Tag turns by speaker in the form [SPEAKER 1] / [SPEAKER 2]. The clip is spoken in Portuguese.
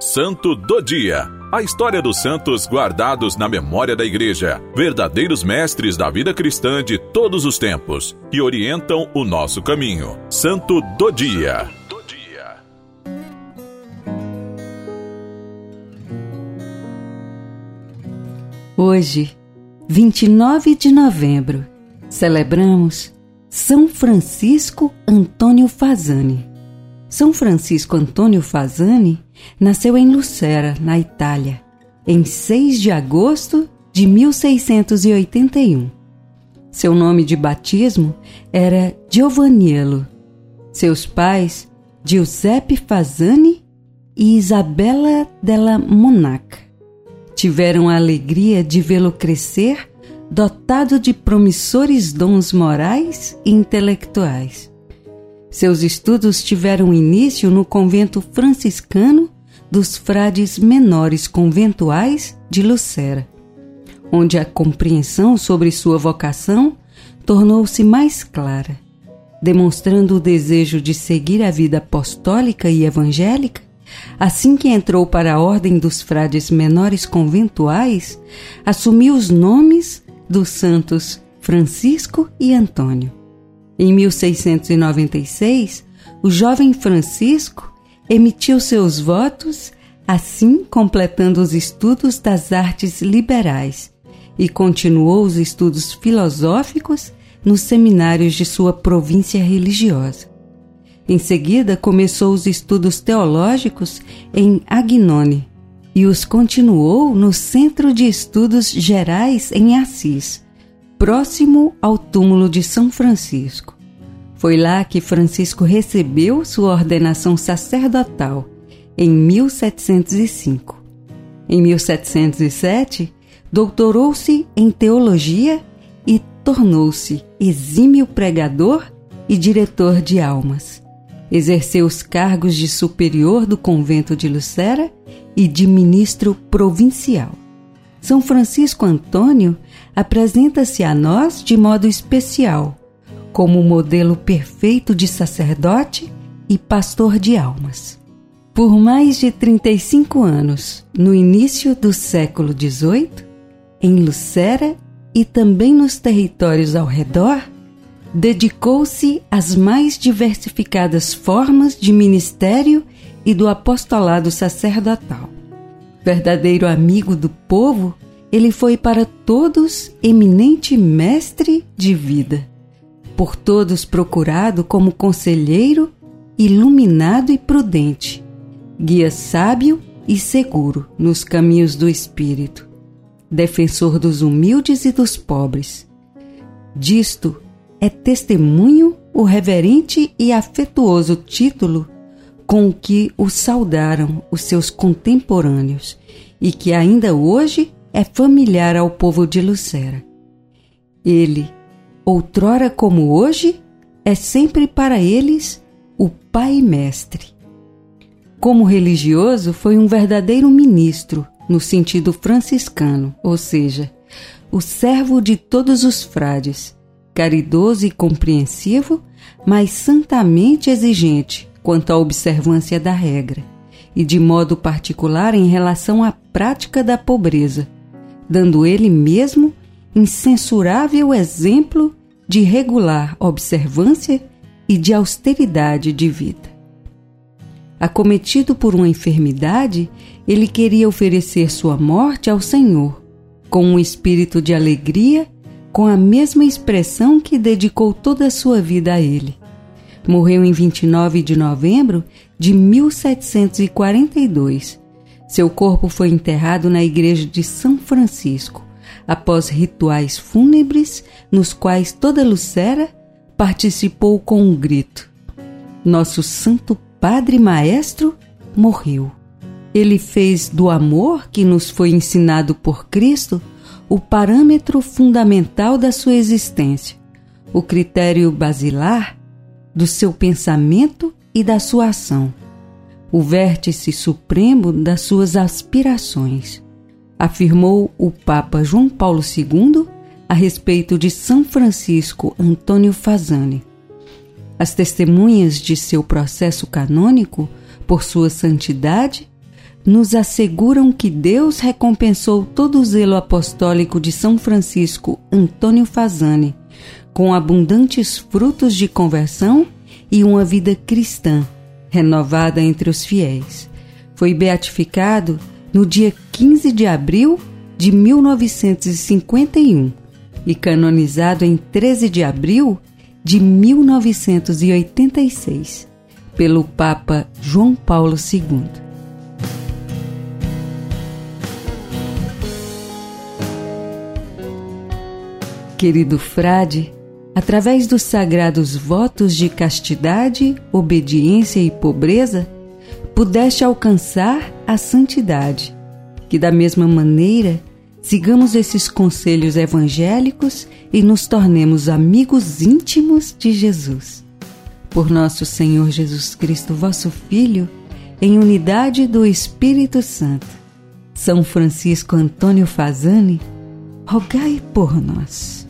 [SPEAKER 1] Santo do Dia. A história dos santos guardados na memória da Igreja, verdadeiros mestres da vida cristã de todos os tempos, que orientam o nosso caminho. Santo do Dia.
[SPEAKER 2] Hoje, 29 de novembro, celebramos São Francisco Antônio Fazani. São Francisco Antônio Fazani nasceu em Lucera, na Itália, em 6 de agosto de 1681. Seu nome de batismo era Giovanniello. Seus pais, Giuseppe Fazani e Isabella della Monaca, tiveram a alegria de vê-lo crescer dotado de promissores dons morais e intelectuais. Seus estudos tiveram início no convento franciscano dos frades menores conventuais de Lucera, onde a compreensão sobre sua vocação tornou-se mais clara, demonstrando o desejo de seguir a vida apostólica e evangélica. Assim que entrou para a ordem dos frades menores conventuais, assumiu os nomes dos santos Francisco e Antônio. Em 1696, o jovem Francisco emitiu seus votos, assim completando os estudos das artes liberais e continuou os estudos filosóficos nos seminários de sua província religiosa. Em seguida, começou os estudos teológicos em Agnone e os continuou no Centro de Estudos Gerais em Assis, próximo ao túmulo de São Francisco. Foi lá que Francisco recebeu sua ordenação sacerdotal, em 1705. Em 1707, doutorou-se em teologia e tornou-se exímio pregador e diretor de almas. Exerceu os cargos de superior do convento de Lucera e de ministro provincial. São Francisco Antônio apresenta-se a nós de modo especial, como modelo perfeito de sacerdote e pastor de almas. Por mais de 35 anos, no início do século XVIII, em Lucera e também nos territórios ao redor, dedicou-se às mais diversificadas formas de ministério e do apostolado sacerdotal. Verdadeiro amigo do povo, ele foi para todos eminente mestre de vida, por todos procurado como conselheiro, iluminado e prudente, guia sábio e seguro nos caminhos do Espírito, defensor dos humildes e dos pobres. Disto é testemunho o reverente e afetuoso título com que o saudaram os seus contemporâneos e que ainda hoje é familiar ao povo de Lucera. Ele, outrora como hoje, é sempre para eles o Pai Mestre. Como religioso, foi um verdadeiro ministro no sentido franciscano, ou seja, o servo de todos os frades, caridoso e compreensivo, mas santamente exigente quanto à observância da regra, e de modo particular em relação à prática da pobreza, dando ele mesmo incensurável exemplo de regular observância e de austeridade de vida. Acometido por uma enfermidade, ele queria oferecer sua morte ao Senhor, com um espírito de alegria com a mesma expressão que dedicou toda a sua vida a ele. Morreu em 29 de novembro de 1742. Seu corpo foi enterrado na igreja de São Francisco, após rituais fúnebres nos quais toda Lucera participou com um grito: Nosso Santo Padre Maestro morreu. Ele fez do amor que nos foi ensinado por Cristo o parâmetro fundamental da sua existência, o critério basilar do seu pensamento e da sua ação, o vértice supremo das suas aspirações, afirmou o Papa João Paulo II a respeito de São Francisco Antônio Fazani. As testemunhas de seu processo canônico, por sua santidade, nos asseguram que Deus recompensou todo o zelo apostólico de São Francisco Antônio Fazani, com abundantes frutos de conversão e uma vida cristã renovada entre os fiéis. Foi beatificado no dia 15 de abril de 1951 e canonizado em 13 de abril de 1986 pelo Papa João Paulo II. Querido frade, através dos sagrados votos de castidade, obediência e pobreza, pudeste alcançar a santidade. Que da mesma maneira sigamos esses conselhos evangélicos e nos tornemos amigos íntimos de Jesus. Por nosso Senhor Jesus Cristo, vosso Filho, em unidade do Espírito Santo. São Francisco Antônio Fazani, rogai por nós.